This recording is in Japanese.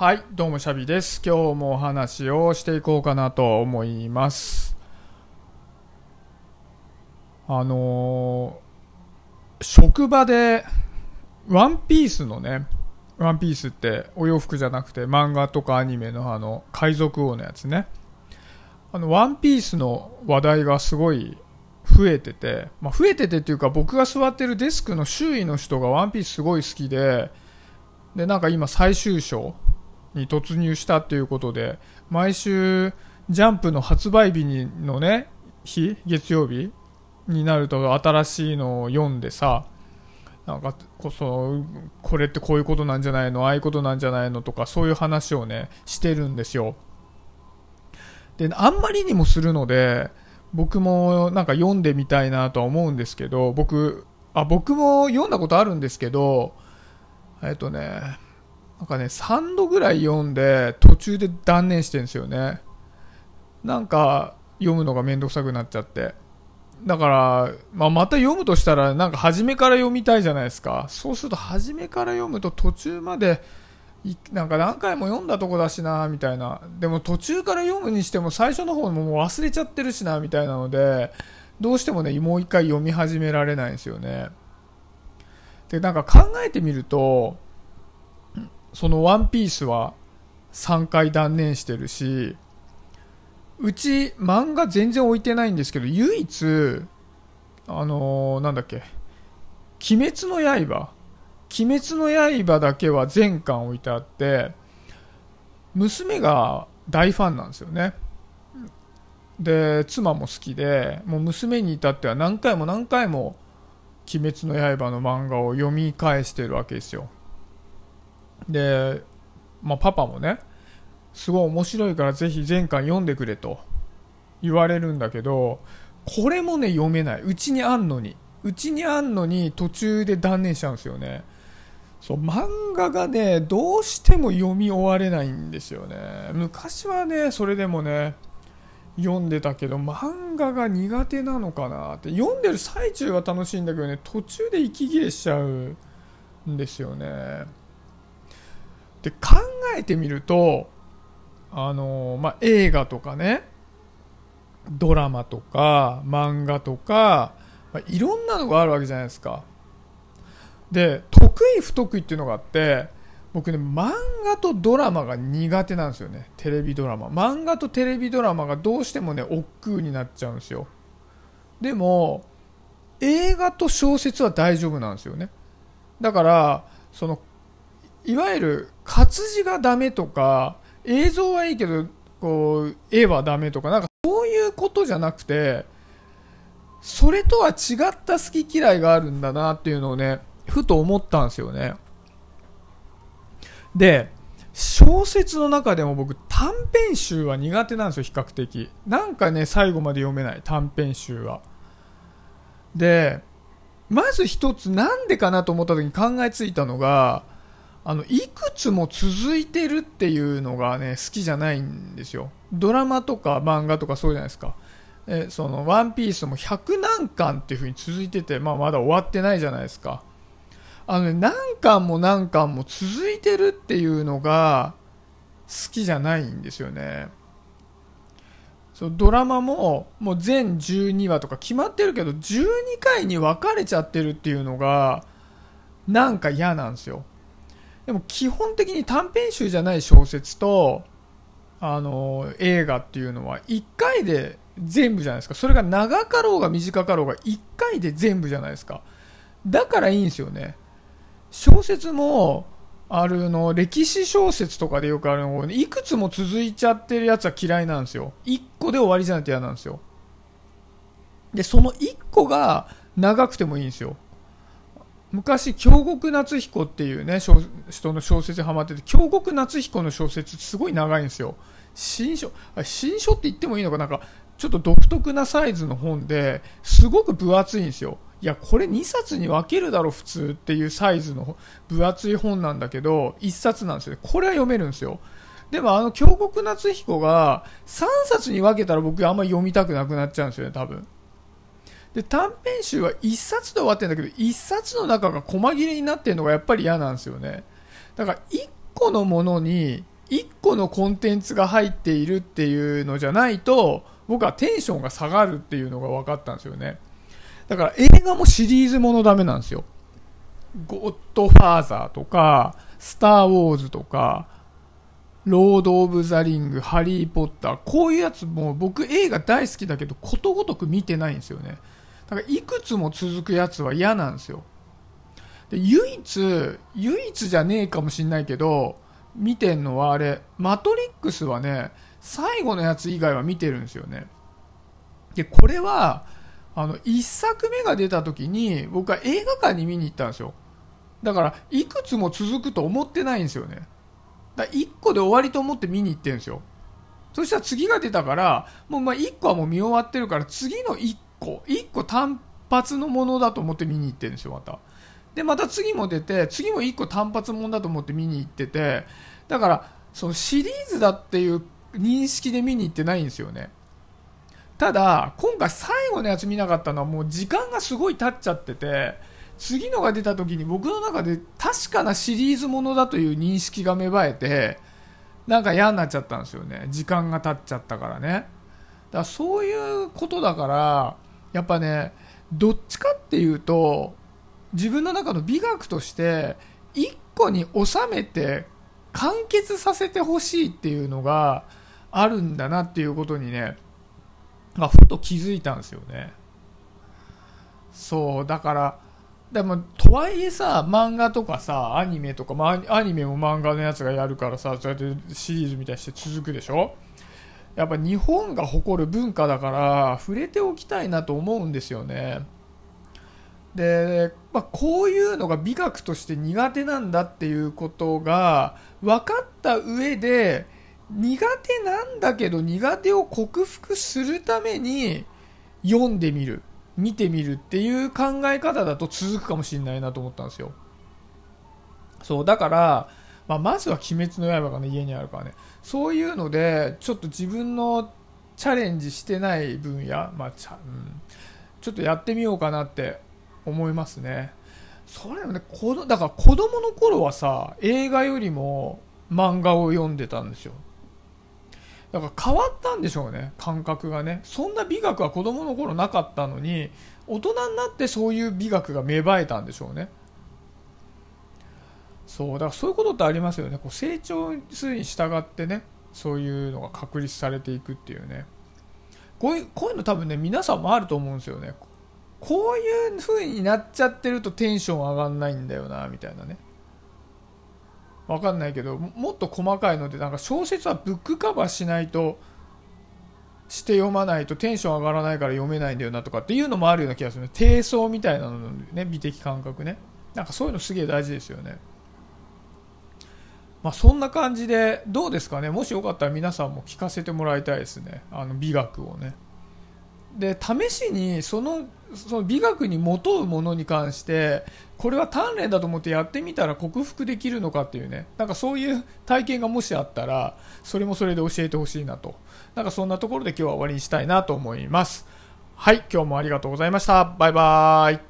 はい、どうもシャビです。今日もお話をしていこうかなと思います。あのー職場で、ワンピースのね、ワンピースってお洋服じゃなくて漫画とかアニメのあの、海賊王のやつね。あの、ワンピースの話題がすごい増えてて、まあ、増えててっていうか僕が座ってるデスクの周囲の人がワンピースすごい好きで、で、なんか今最終章に突入したっていうことで、毎週ジャンプの発売日にのね、日、月曜日になると新しいのを読んでさ、なんかこそ、これってこういうことなんじゃないのああいうことなんじゃないのとか、そういう話をね、してるんですよ。で、あんまりにもするので、僕もなんか読んでみたいなとは思うんですけど、僕、あ、僕も読んだことあるんですけど、えっとね、なんかね、3度ぐらい読んで、途中で断念してるんですよね。なんか、読むのがめんどくさくなっちゃって。だから、まあ、また読むとしたら、なんか初めから読みたいじゃないですか。そうすると、初めから読むと途中まで、なんか何回も読んだとこだしな、みたいな。でも途中から読むにしても最初の方ももう忘れちゃってるしな、みたいなので、どうしてもね、もう一回読み始められないんですよね。で、なんか考えてみると、そのワンピースは3回断念してるし、うち漫画全然置いてないんですけど、唯一、あのーなんだっけ、鬼滅の刃鬼滅の刃だけは全巻置いてあって、娘が大ファンなんですよね。で、妻も好きで、もう娘に至っては何回も何回も鬼滅の刃の漫画を読み返してるわけですよ。で、まあ、パパもね、すごい面白いからぜひ全巻読んでくれと言われるんだけど、これもね、読めない。うちにあんのに。うちにあんのに途中で断念しちゃうんですよね。そう、漫画がね、どうしても読み終われないんですよね。昔はね、それでもね、読んでたけど、漫画が苦手なのかなって。読んでる最中は楽しいんだけどね、途中で息切れしちゃうんですよね。で、考えてみると、あのまあ、映画とかね、ドラマとか、漫画とか、まあ、いろんなのがあるわけじゃないですか。で、得意不得意っていうのがあって、僕ね、漫画とドラマが苦手なんですよね。テレビドラマ。漫画とテレビドラマがどうしてもね、億劫になっちゃうんですよ。でも、映画と小説は大丈夫なんですよね。だから、その、いわゆる活字がダメとか、映像はいいけど、こう、絵はダメとか、なんかそういうことじゃなくて、それとは違った好き嫌いがあるんだなっていうのをね、ふと思ったんですよね。で、小説の中でも僕短編集は苦手なんですよ、比較的。なんかね、最後まで読めない、短編集は。で、まず一つなんでかなと思った時に考えついたのが、あの、いくつも続いてるっていうのがね、好きじゃないんですよ。ドラマとか漫画とかそうじゃないですか。え、その、ワンピースも100何巻っていう風に続いてて、まあまだ終わってないじゃないですか。あのね、何巻も何巻も続いてるっていうのが好きじゃないんですよね。そうドラマももう全12話とか決まってるけど12回に分かれちゃってるっていうのがなんか嫌なんですよ。でも基本的に短編集じゃない小説とあの映画っていうのは1回で全部じゃないですか。それが長かろうが短かろうが1回で全部じゃないですか。だからいいんですよね。小説も、あるの、歴史小説とかでよくあるの、いくつも続いちゃってるやつは嫌いなんですよ。1個で終わりじゃないと嫌なんですよ。で、その1個が長くてもいいんですよ。昔、京極夏彦っていうね、人の小説にハマってて、京極夏彦の小説すごい長いんですよ。新書、新書って言ってもいいのかな？んか、ちょっと独特なサイズの本で、すごく分厚いんですよ。いや、これ2冊に分けるだろ、普通っていうサイズの分厚い本なんだけど、1冊なんですよ。これは読めるんですよ。でもあの、京極夏彦が3冊に分けたら僕あんまり読みたくなくなっちゃうんですよね、多分。で、短編集は1冊で終わってるんだけど、1冊の中が細切れになってるのがやっぱり嫌なんですよね。だから1個のものに1個のコンテンツが入っているっていうのじゃないと僕はテンションが下がるっていうのが分かったんですよねだから映画もシリーズものダメなんですよゴッドファーザーとかスター・ウォーズとかロード・オブ・ザ・リング、ハリー・ポッター、こういうやつも僕映画大好きだけどことごとく見てないんですよね。だからいくつも続くやつは嫌なんですよ。で、唯一、唯一じゃねえかもしんないけど、見てんのはあれ、マトリックスはね、最後のやつ以外は見てるんですよね。で、これは、あの、一作目が出た時に僕は映画館に見に行ったんですよ。だから、いくつも続くと思ってないんですよね。だ1個で終わりと思って見に行ってるんですよ。そしたら次が出たから、もうま1個はもう見終わってるから、次の1個、1個単発のものだと思って見に行ってるんですよ、また。で、また次も出て、次も1個単発ものだと思って見に行ってて、だから、そのシリーズだっていう認識で見に行ってないんですよね。ただ、今回最後のやつ見なかったのはもう時間がすごい経っちゃってて、次のが出た時に僕の中で確かなシリーズものだという認識が芽生えてなんか嫌になっちゃったんですよね時間が経っちゃったからねだからそういうことだからやっぱねどっちかっていうと自分の中の美学として1個に収めて完結させてほしいっていうのがあるんだなっていうことにね、まあ、ふと気づいたんですよね。そうだからでもとはいえさ漫画とかさアニメとか、まあ、アニメも漫画のやつがやるからさそうやってシリーズみたいにして続くでしょ？やっぱ日本が誇る文化だから触れておきたいなと思うんですよねで、まあ、こういうのが美学として苦手なんだっていうことが分かった上で苦手なんだけど苦手を克服するために読んでみる見てみるっていう考え方だと続くかもしれないなと思ったんですよ。そう、だから、まあ、まずは鬼滅の刃がね、家にあるからね。そういうので、ちょっと自分のチャレンジしてない分野、まあちゃうん、ちょっとやってみようかなって思いますね。それもね、このだから子供の頃はさ、映画よりも漫画を読んでたんですよ。だから変わったんでしょうね、感覚がね。そんな美学は子供の頃なかったのに、大人になってそういう美学が芽生えたんでしょうね。そう、だからそういうことってありますよね。こう成長するに従ってね、そういうのが確立されていくっていうね。こういう、こういうの多分ね、皆さんもあると思うんですよね。こういう風になっちゃってるとテンション上がんないんだよな、みたいなね。わかんないけどもっと細かいのでなんか小説はブックカバーしないとして読まないとテンション上がらないから読めないんだよなとかっていうのもあるような気がするね低層みたいなのね美的感覚ねなんかそういうのすげえ大事ですよねまあそんな感じでどうですかね。もしよかったら皆さんも聞かせてもらいたいですね。あの美学をね。で試しにそのその美学にもとうものに関してこれは鍛錬だと思ってやってみたら克服できるのかっていうね。なんかそういう体験がもしあったらそれもそれで教えてほしいなと。なんかそんなところで今日は終わりにしたいなと思います。はい今日もありがとうございました。バイバーイ。